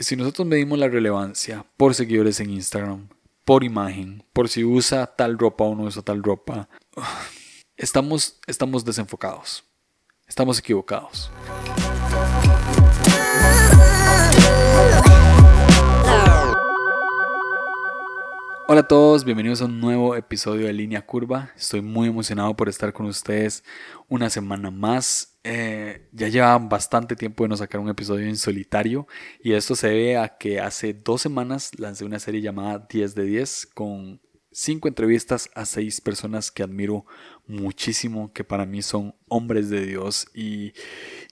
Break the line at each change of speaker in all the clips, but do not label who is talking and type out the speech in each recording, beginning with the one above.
si nosotros medimos la relevancia por seguidores en Instagram, por imagen, por si usa tal ropa o no usa tal ropa, estamos, estamos desenfocados, estamos equivocados. Hola a todos, bienvenidos a un nuevo episodio de Línea Curva. Estoy muy emocionado por estar con ustedes una semana más. Eh, ya lleva bastante tiempo de no sacar un episodio en solitario y esto se debe a que hace dos semanas lancé una serie llamada 10 de 10 con cinco entrevistas a seis personas que admiro muchísimo, que para mí son hombres de Dios y,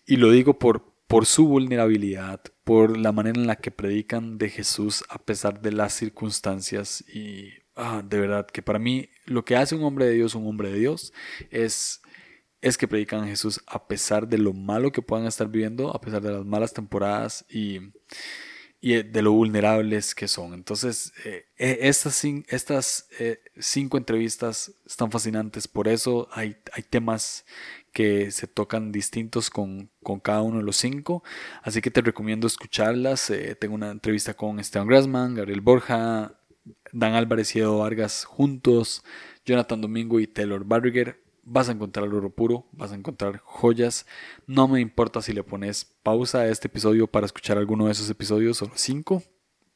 y lo digo por, por su vulnerabilidad, por la manera en la que predican de Jesús a pesar de las circunstancias y ah, de verdad que para mí lo que hace un hombre de Dios un hombre de Dios es es que predican a Jesús a pesar de lo malo que puedan estar viviendo, a pesar de las malas temporadas y, y de lo vulnerables que son. Entonces, eh, eh, estas, estas eh, cinco entrevistas están fascinantes, por eso hay, hay temas que se tocan distintos con, con, cada uno de los cinco. Así que te recomiendo escucharlas. tengo una entrevista con Esteban Grassman, Gabriel Borja, Dan Álvarez y Edo Vargas juntos, Jonathan Domingo y Taylor Barriger. Vas a encontrar oro puro, vas a encontrar joyas. No me importa si le pones pausa a este episodio para escuchar alguno de esos episodios o los cinco.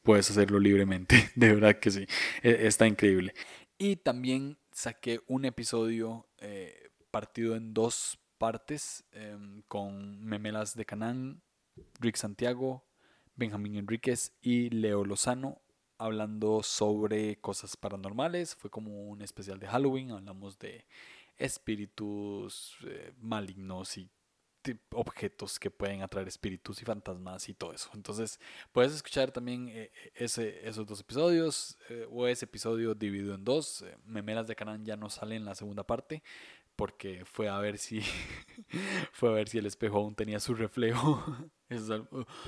Puedes hacerlo libremente, de verdad que sí. E, está increíble. Y también saqué un episodio eh, partido en dos partes em, con Memelas de Canán, Rick Santiago, Benjamín Enríquez y Leo Lozano hablando sobre cosas paranormales. Fue como un especial de Halloween, hablamos de espíritus eh, malignos y objetos que pueden atraer espíritus y fantasmas y todo eso. Entonces, puedes escuchar también eh, ese, esos dos episodios eh, o ese episodio dividido en dos. Memelas de Canán ya no sale en la segunda parte, porque fue a ver si fue a ver si el espejo aún tenía su reflejo. Eso,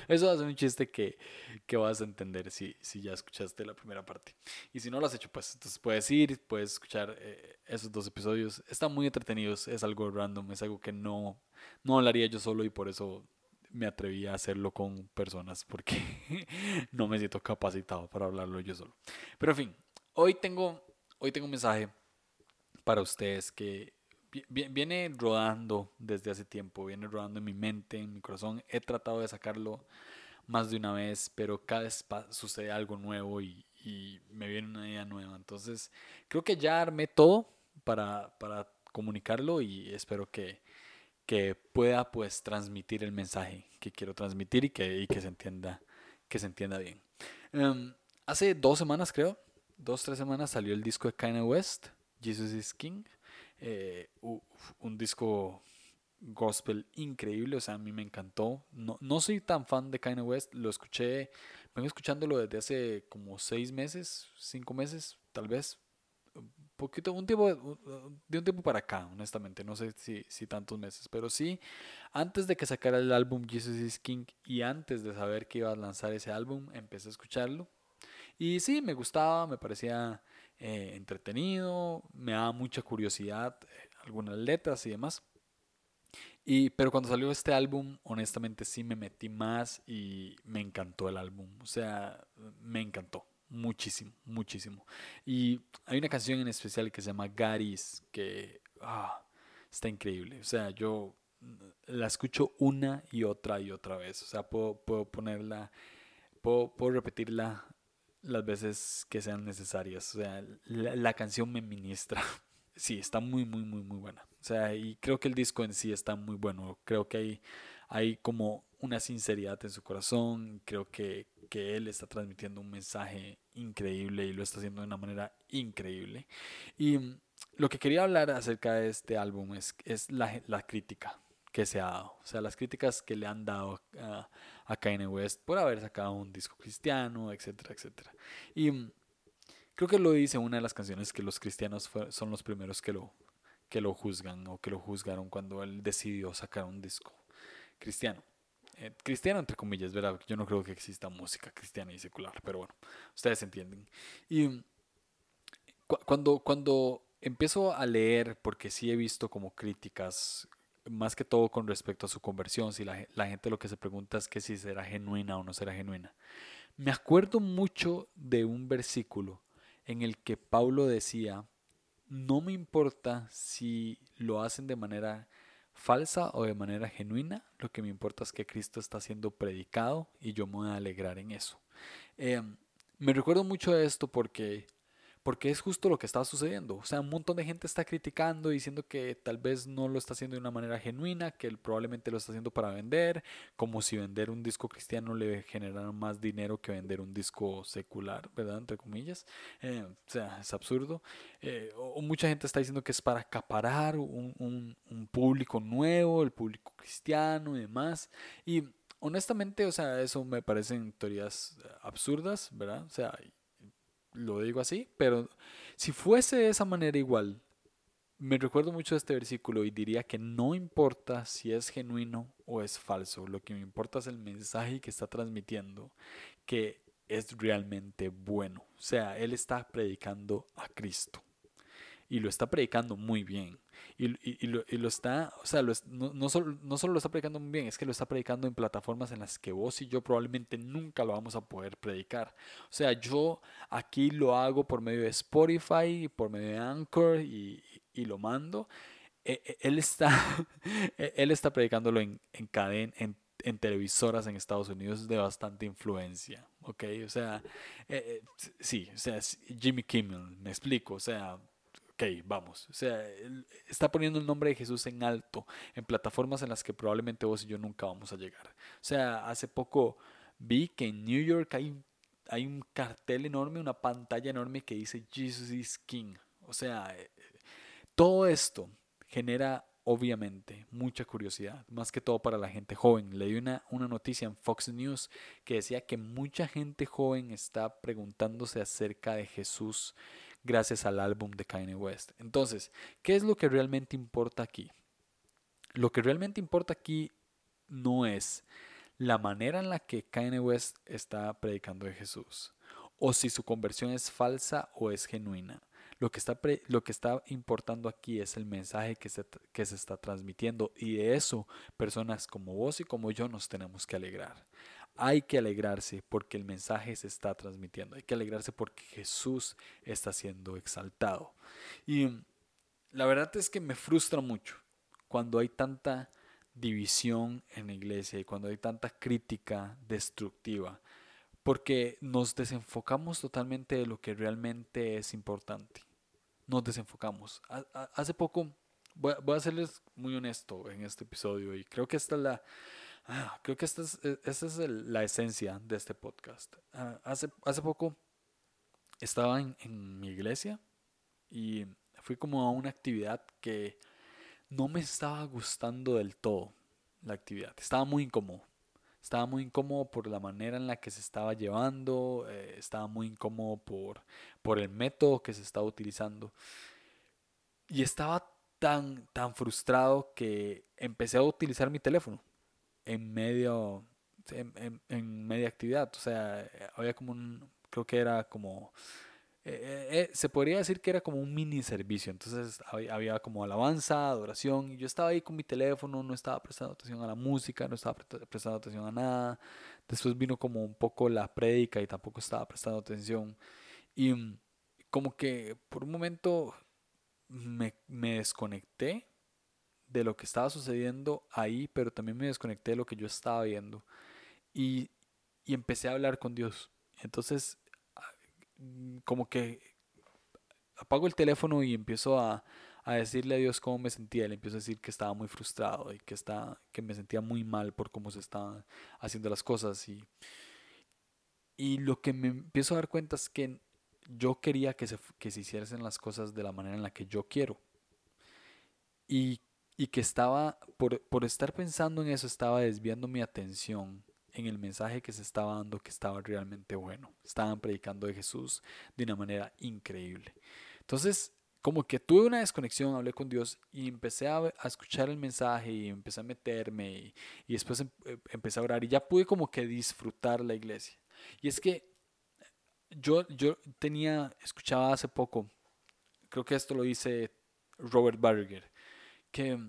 eso va a ser un chiste que, que vas a entender si, si, ya escuchaste la primera parte. Y si no lo has hecho, pues entonces puedes ir, puedes escuchar eh, esos dos episodios. Están muy entretenidos, es algo random, es algo que no, no hablaría yo solo y por eso me atreví a hacerlo con personas porque no me siento capacitado para hablarlo yo solo. Pero en fin, hoy tengo, hoy tengo un mensaje para ustedes que viene rodando desde hace tiempo, viene rodando en mi mente, en mi corazón. He tratado de sacarlo más de una vez, pero cada vez sucede algo nuevo y, me viene una idea nueva. Entonces, creo que ya armé todo para, para comunicarlo y espero que, que, pueda pues transmitir el mensaje que quiero transmitir y que, y que, se, entienda, que se entienda bien. Em, hace dos semanas, creo, dos, tres semanas salió el disco de Kanye West, Jesus is King. Eh, un disco gospel increíble, o sea, a mí me encantó. No, no soy tan fan de Kanye West, lo escuché, vengo escuchándolo desde hace como seis meses, cinco meses, tal vez. Un poquito, un tiempo, de un tiempo para acá, honestamente, no sé si, si tantos meses, pero sí, antes de que sacara el álbum Jesus is King y antes de saber que iba a lanzar ese álbum, empecé a escucharlo. Y sí, me gustaba, me parecía eh, entretenido, me daba mucha curiosidad eh, algunas letras y demás. Y, pero cuando salió este álbum, honestamente sí me metí más y me encantó el álbum. O sea, me encantó muchísimo, muchísimo. Y hay una canción en especial que se llama Garis, que ah, está increíble. O sea, yo la escucho una y otra y otra vez. O sea, puedo, puedo ponerla, puedo, puedo repetirla las veces que sean necesarias. O sea, la, canción me ministra. Sí, está muy, muy, muy, muy buena. O sea, y creo que el disco en sí está muy bueno. Creo que hay, hay como una sinceridad en su corazón. Creo que, que él está transmitiendo un mensaje increíble y lo está haciendo de una manera increíble. Y lo que quería hablar acerca de este álbum es, es la, la crítica que se ha dado. O sea, las críticas que le han dado a, a Kanye West por haber sacado un disco cristiano, etcétera, etcétera. Y mm, creo que lo dice una de las canciones que los cristianos son los primeros que lo, que lo juzgan o que lo juzgaron cuando él decidió sacar un disco cristiano. Eh, cristiano entre comillas, ¿verdad? Yo no creo que exista música cristiana y secular, pero bueno, ustedes entienden. Y mm, cuando, cuando empiezo a leer, porque sí he visto como críticas más que todo con respecto a su conversión, si la, la, gente lo que se pregunta es que si será genuina o no será genuina. Me acuerdo mucho de un versículo en el que Pablo decía, no me importa si lo hacen de manera falsa o de manera genuina, lo que me importa es que Cristo está siendo predicado y yo me voy a alegrar en eso. Eh, me recuerdo mucho de esto porque porque es justo lo que está sucediendo. O sea, un montón de gente está criticando, diciendo que tal vez no lo está haciendo de una manera genuina, que él probablemente lo está haciendo para vender, como si vender un disco cristiano le generara más dinero que vender un disco secular, ¿verdad? Entre comillas. Eh, o sea, es absurdo. Eh, o, mucha gente está diciendo que es para acaparar un, un, un público nuevo, el público cristiano y demás. Y honestamente, o sea, eso me parecen teorías absurdas, ¿verdad? O sea, lo digo así, pero si fuese de esa manera igual, me recuerdo mucho de este versículo y diría que no importa si es genuino o es falso, lo que me importa es el mensaje que está transmitiendo, que es realmente bueno. O sea, Él está predicando a Cristo y lo está predicando muy bien. Y, lo, está, o sea, no, solo, no solo lo está predicando muy bien, es que lo está predicando en plataformas en las que vos y yo probablemente nunca lo vamos a poder predicar. O sea, yo aquí lo hago por medio de Spotify, por medio de Anchor y, lo mando. E, e, él está, e, él está predicándolo en, en cadena, en en televisoras en Estados Unidos de bastante influencia, ¿ok? O sea, eh, eh, sí, o sea, Jimmy Kimmel, me explico, o sea, vamos. O sea, está poniendo el nombre de Jesús en alto en plataformas en las que probablemente vos y yo nunca vamos a llegar. O sea, hace poco vi que en New York hay, hay un cartel enorme, una pantalla enorme que dice Jesus is King. O sea, eh, todo esto genera obviamente mucha curiosidad, más que todo para la gente joven. Leí una, una noticia en Fox News que decía que mucha gente joven está preguntándose acerca de Jesús gracias al álbum de Kanye West. Entonces, ¿qué es lo que realmente importa aquí? Lo que realmente importa aquí no es la manera en la que Kanye West está predicando de Jesús, o si su conversión es falsa o es genuina. Lo que está, lo que está importando aquí es el mensaje que se, que se está transmitiendo y de eso personas como vos y como yo nos tenemos que alegrar. Hay que alegrarse porque el mensaje se está transmitiendo. Hay que alegrarse porque Jesús está siendo exaltado. Y la verdad es que me frustra mucho cuando hay tanta división en la iglesia y cuando hay tanta crítica destructiva porque nos desenfocamos totalmente de lo que realmente es importante nos desenfocamos. Hace poco, voy a, serles muy honesto en este episodio y creo que esta es la, ah, creo que esta es, e, esta es la esencia de este podcast. Ah, hace, hace poco estaba en, en mi iglesia y fui como a una actividad que no me estaba gustando del todo la actividad. Estaba muy incómodo. Estaba muy incómodo por la manera en la que se estaba llevando, eh, estaba muy incómodo por, por el método que se estaba utilizando. Y estaba tan, tan frustrado que empecé a utilizar mi teléfono en medio, en, en media actividad. O sea, había como un, creo que era como eh, eh, eh, se podría decir que era como un mini servicio. Entonces había, como alabanza, adoración. Y yo estaba ahí con mi teléfono, no estaba prestando atención a la música, no estaba prestando atención a nada. Después vino como un poco la prédica y tampoco estaba prestando atención. Y mm, como que por un momento me, me desconecté de lo que estaba sucediendo ahí, pero también me desconecté de lo que yo estaba viendo. Y, y empecé a hablar con Dios. Entonces Mm, como que apago el teléfono y empiezo a, decirle a Dios cómo me sentía. Le empiezo a decir que estaba muy frustrado y que, está, que me sentía muy mal por cómo se estaban haciendo las cosas. Y, y lo que me empiezo a dar cuenta es que yo quería que se, que se hiciesen las cosas de la manera en la que yo quiero. Y, y que estaba, por, por estar pensando en eso, estaba desviando mi atención en el mensaje que se estaba dando que estaba realmente bueno. Estaban predicando de Jesús de una manera increíble. Entonces, como que tuve una desconexión, hablé con Dios y empecé a, escuchar el mensaje y empecé a meterme y, después em, eh, empecé a orar y ya pude como que disfrutar la iglesia. Y es que yo, yo tenía, escuchaba hace poco, creo que esto lo dice Robert Berger, que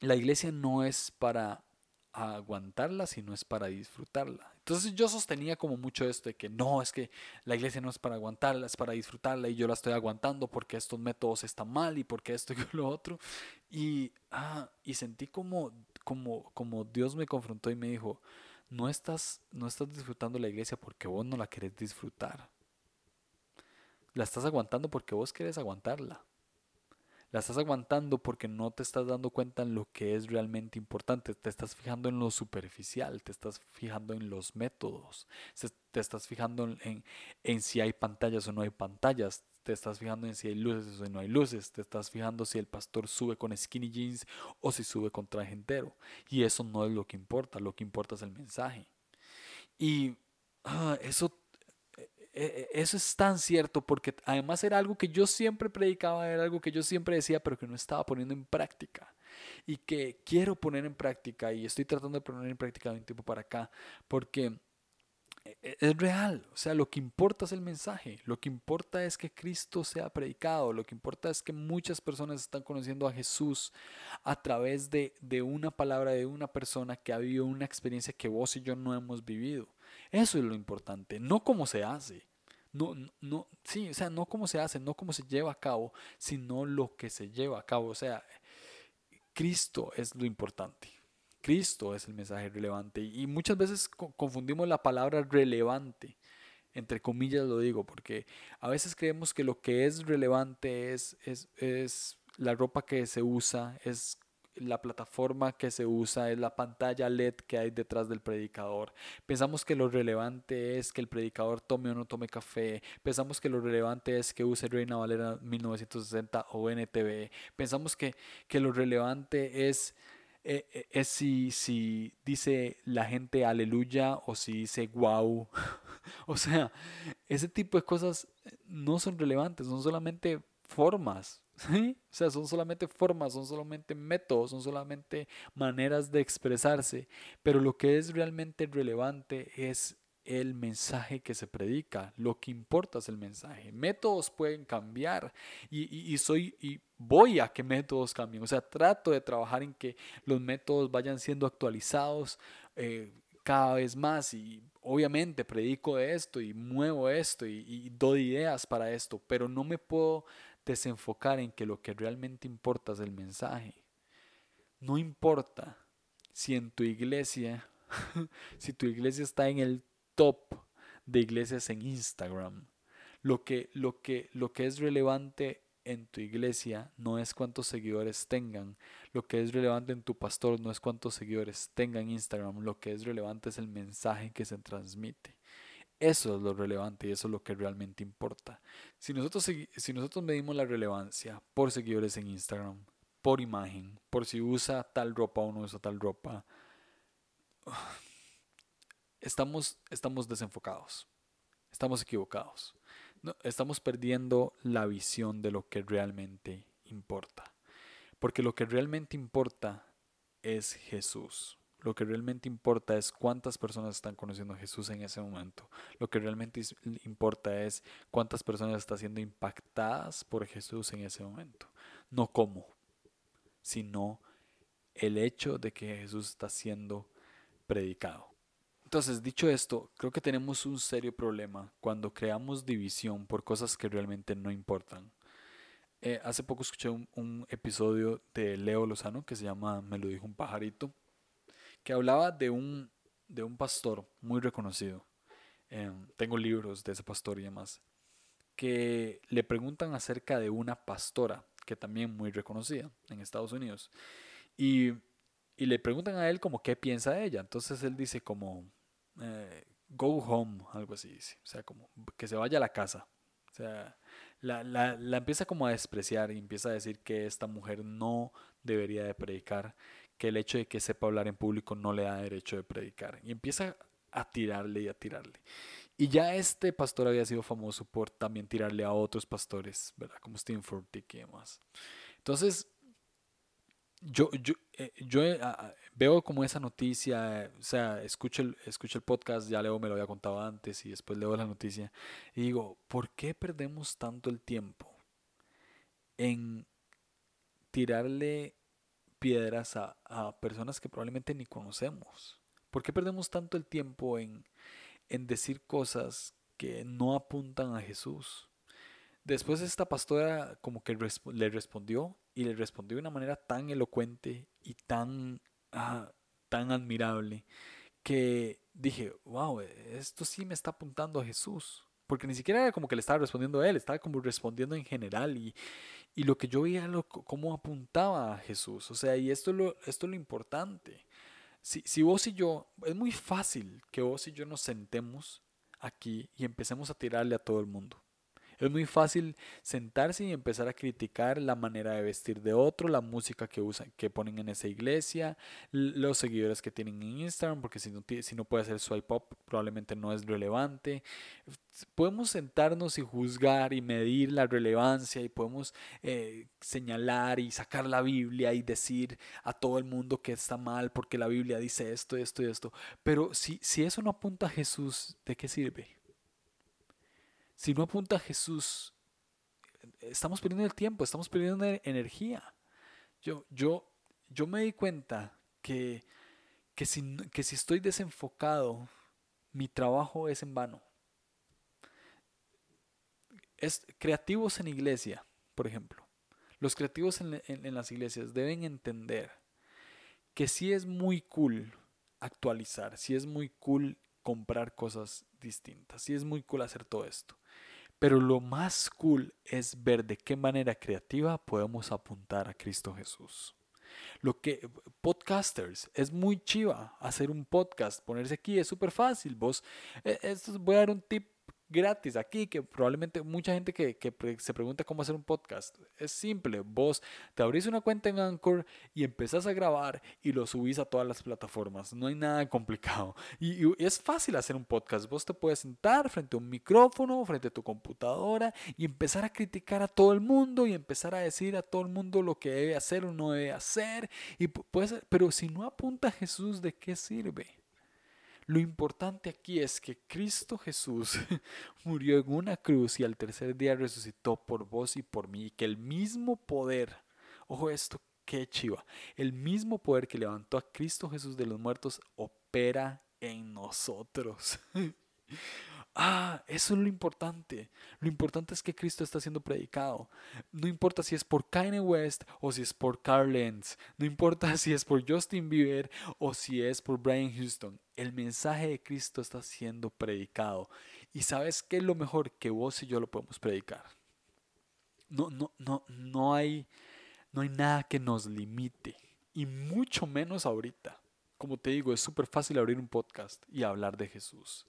la iglesia no es para aguantarla, sino es para disfrutarla. Entonces yo sostenía como mucho esto de que no, es que la iglesia no es para aguantarla, es para disfrutarla y yo la estoy aguantando porque estos métodos están mal y porque esto y lo otro. Y, ah, y sentí como, como, como Dios me confrontó y me dijo, no estás, no estás disfrutando la iglesia porque vos no la querés disfrutar. La estás aguantando porque vos querés aguantarla. La estás aguantando porque no te estás dando cuenta en lo que es realmente importante. Te estás fijando en lo superficial, te estás fijando en los métodos, te estás fijando en, en, si hay pantallas o no hay pantallas, te estás fijando en si hay luces o no hay luces, te estás fijando si el pastor sube con skinny jeans o si sube con traje entero. Y eso no es lo que importa, lo que importa es el mensaje. Y ah, eso eso es tan cierto porque además era algo que yo siempre predicaba, era algo que yo siempre decía, pero que no estaba poniendo en práctica. Y que quiero poner en práctica y estoy tratando de poner en práctica de un tiempo para acá porque e, es real, o sea, lo que importa es el mensaje, lo que importa es que Cristo sea predicado, lo que importa es que muchas personas están conociendo a Jesús a través de, de una palabra de una persona que ha vivido una experiencia que vos y yo no hemos vivido. Eso es lo importante, no cómo se hace. No, no, sí, o sea, no cómo se hace, no cómo se lleva a cabo, sino lo que se lleva a cabo. O sea, Cristo es lo importante. Cristo es el mensaje relevante. Y muchas veces confundimos la palabra relevante, entre comillas lo digo, porque a veces creemos que lo que es relevante es, es, es la ropa que se usa, es la plataforma que se usa, es la pantalla LED que hay detrás del predicador. Pensamos que lo relevante es que el predicador tome o no tome café. Pensamos que lo relevante es que use Reina Valera 1960 o NTV. Pensamos que, que lo relevante es, eh, eh, es si, si dice la gente aleluya o si dice wow. o sea, ese tipo de cosas no son relevantes, son solamente formas ¿Sí? O sea, son solamente formas, son solamente métodos, son solamente maneras de expresarse, pero lo que es realmente relevante es el mensaje que se predica, lo que importa es el mensaje. Métodos pueden cambiar y, y, soy y voy a que métodos cambien, o sea, trato de trabajar en que los métodos vayan siendo actualizados eh, cada vez más y obviamente predico esto y muevo esto y, y doy ideas para esto, pero no me puedo desenfocar en que lo que realmente importa es el mensaje. No importa si en tu iglesia, si tu iglesia está en el top de iglesias en Instagram, lo que, lo que, lo que es relevante en tu iglesia no es cuántos seguidores tengan, lo que es relevante en tu pastor no es cuántos seguidores tengan en Instagram, lo que es relevante es el mensaje que se transmite. Eso es lo relevante y eso es lo que realmente importa. Si nosotros, si nosotros medimos la relevancia por seguidores en Instagram, por imagen, por si usa tal ropa o no usa tal ropa, estamos, estamos desenfocados, estamos equivocados, estamos perdiendo la visión de lo que realmente importa. Porque lo que realmente importa es Jesús. Lo que realmente importa es cuántas personas están conociendo a Jesús en ese momento. Lo que realmente importa es cuántas personas están siendo impactadas por Jesús en ese momento. No cómo, sino el hecho de que Jesús está siendo predicado. Entonces, dicho esto, creo que tenemos un serio problema cuando creamos división por cosas que realmente no importan. Eh, hace poco escuché un, un episodio de Leo Lozano que se llama Me lo dijo un pajarito que hablaba de un, de un pastor muy reconocido. Em, tengo libros de ese pastor y demás. Que le preguntan acerca de una pastora que también muy reconocida en Estados Unidos. Y, y le preguntan a él como qué piensa de ella. Entonces él dice como, eh, go home, algo así dice. O sea, como que se vaya a la casa. O sea, la, la, la, empieza como a despreciar y empieza a decir que esta mujer no debería de predicar, que el hecho de que sepa hablar en público no le da derecho de predicar. Y empieza a tirarle y a tirarle. Y ya este pastor había sido famoso por también tirarle a otros pastores, ¿verdad? Como Steve Furtick y demás. Entonces, yo, yo, eh, yo eh, veo como esa noticia, o sea, escucho el, escucho el podcast, ya Leo me lo había contado antes y después leo la noticia y digo, ¿por qué perdemos tanto el tiempo en tirarle piedras a, a personas que probablemente ni conocemos? ¿Por qué perdemos tanto el tiempo en, en decir cosas que no apuntan a Jesús? Después esta pastora como que le respondió y le respondió de una manera tan elocuente y tan, ah, tan admirable que dije, wow, esto sí me está apuntando a Jesús. Porque ni siquiera era como que le estaba respondiendo a él, estaba como respondiendo en general. Y, y lo que yo veía era cómo apuntaba a Jesús. O sea, y esto es lo, esto es lo importante. Si, si vos y yo, es muy fácil que vos y yo nos sentemos aquí y empecemos a tirarle a todo el mundo. Es muy fácil sentarse y empezar a criticar la manera de vestir de otro, la música que usan, que ponen en esa iglesia, los seguidores que tienen en Instagram, porque si no, si no puede hacer swipe up, probablemente no es relevante. Podemos sentarnos y juzgar y medir la relevancia y podemos eh, señalar y sacar la Biblia y decir a todo el mundo que está mal porque la Biblia dice esto, esto y esto. Pero si, si eso no apunta a Jesús, ¿de qué sirve? Si no apunta a Jesús, estamos perdiendo el tiempo, estamos perdiendo energía. Yo, yo, yo me di cuenta que, que, si, que si estoy desenfocado, mi trabajo es en vano. Es, creativos en iglesia, por ejemplo. Los creativos en, en las iglesias deben entender que sí es muy cool actualizar, sí es muy cool comprar cosas distintas. Y es muy cool hacer todo esto. Pero lo más cool es ver de qué manera creativa podemos apuntar a Cristo Jesús. Lo que podcasters es muy chiva hacer un podcast, ponerse aquí es súper fácil. Vos, eh, esto voy a dar un tip gratis aquí, que probablemente mucha gente que, se pregunta cómo hacer un podcast. Es simple, vos te abrís una cuenta en Anchor y empezás a grabar y lo subís a todas las plataformas. No hay nada complicado. Y, y, es fácil hacer un podcast. Vos te puedes sentar frente a un micrófono, frente a tu computadora y empezar a criticar a todo el mundo y empezar a decir a todo el mundo lo que debe hacer o no debe hacer. Y puede pero si no apunta a Jesús, ¿de qué sirve? Lo importante aquí es que Cristo Jesús murió en una cruz y al tercer día resucitó por vos y por mí, y que el mismo poder, ojo esto, qué chiva, el mismo poder que levantó a Cristo Jesús de los muertos opera en nosotros. Ah, eso es lo importante. Lo importante es que Cristo está siendo predicado. No importa si es por Kanye West o si es por Carl Lenz. No importa si es por Justin Bieber o si es por Brian Houston. El mensaje de Cristo está siendo predicado. Y sabes qué es lo mejor que vos y yo lo podemos predicar. No, no, no, no hay, no hay nada que nos limite. Y mucho menos ahorita. Como te digo, es súper fácil abrir un podcast y hablar de Jesús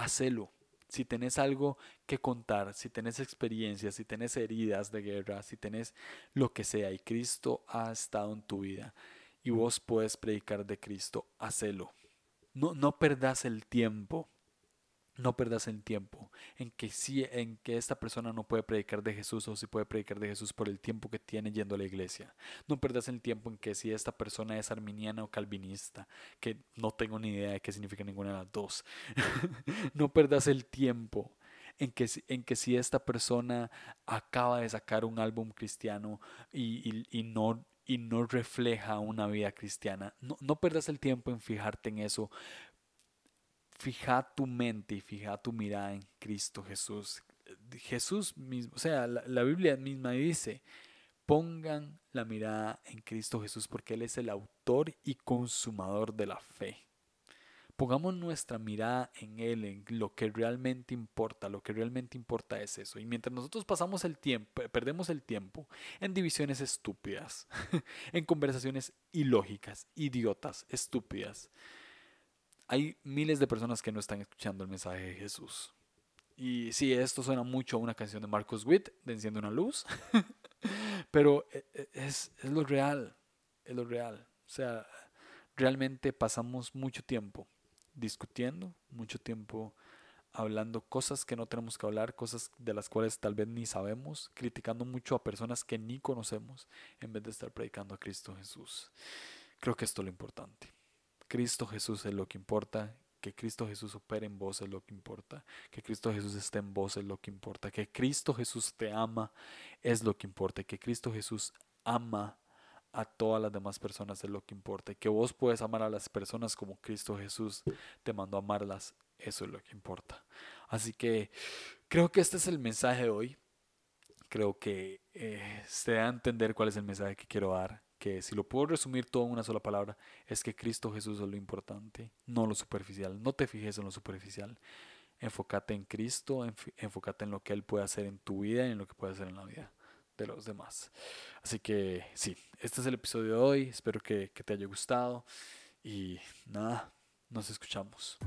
hacelo. Si tenés algo que contar, si tenés experiencias, si tenés heridas de guerra, si tenés lo que sea y Cristo ha estado en tu vida y vos puedes predicar de Cristo, hacelo. No, no perdas el tiempo no perdas el tiempo en que si en que esta persona no puede predicar de Jesús o si puede predicar de Jesús por el tiempo que tiene yendo a la iglesia. No perdas el tiempo en que si esta persona es arminiana o calvinista, que no tengo ni idea de qué significa ninguna de las dos. no perdas el tiempo en que, en que si esta persona acaba de sacar un álbum cristiano y, y, no y no refleja una vida cristiana. No, no perdas el tiempo en fijarte en eso, fija tu mente y fija tu mirada en Cristo Jesús. Jesús mismo, o sea, la, Biblia misma dice, pongan la mirada en Cristo Jesús porque Él es el autor y consumador de la fe. Pongamos nuestra mirada en Él, en lo que realmente importa. Lo que realmente importa es eso. Y mientras nosotros pasamos el tiempo, perdemos el tiempo en divisiones estúpidas, en conversaciones ilógicas, idiotas, estúpidas, hay miles de personas que no están escuchando el mensaje de Jesús. Y sí, esto suena mucho a una canción de Marcos Witt, de Enciende una luz, pero e, e, es, es lo real, es lo real. O sea, realmente pasamos mucho tiempo discutiendo, mucho tiempo hablando cosas que no tenemos que hablar, cosas de las cuales tal vez ni sabemos, criticando mucho a personas que ni conocemos, en vez de estar predicando a Cristo Jesús. Creo que esto es lo importante. Cristo Jesús es lo que importa, que Cristo Jesús opere en vos es lo que importa, que Cristo Jesús esté en vos es lo que importa, que Cristo Jesús te ama es lo que importa, que Cristo Jesús ama a todas las demás personas es lo que importa. Que vos puedes amar a las personas como Cristo Jesús te mandó a amarlas, eso es lo que importa. Así que creo que este es el mensaje de hoy. Creo que eh, se da a entender cuál es el mensaje que quiero dar. Que si lo puedo resumir todo en una sola palabra, es que Cristo Jesús es lo importante, no lo superficial. No te fijes en lo superficial. Enfócate en Cristo, enfócate en lo que Él puede hacer en tu vida y en lo que puede hacer en la vida de los demás. Así que sí, este es el episodio de hoy. Espero que, que te haya gustado. Y nada, nos escuchamos.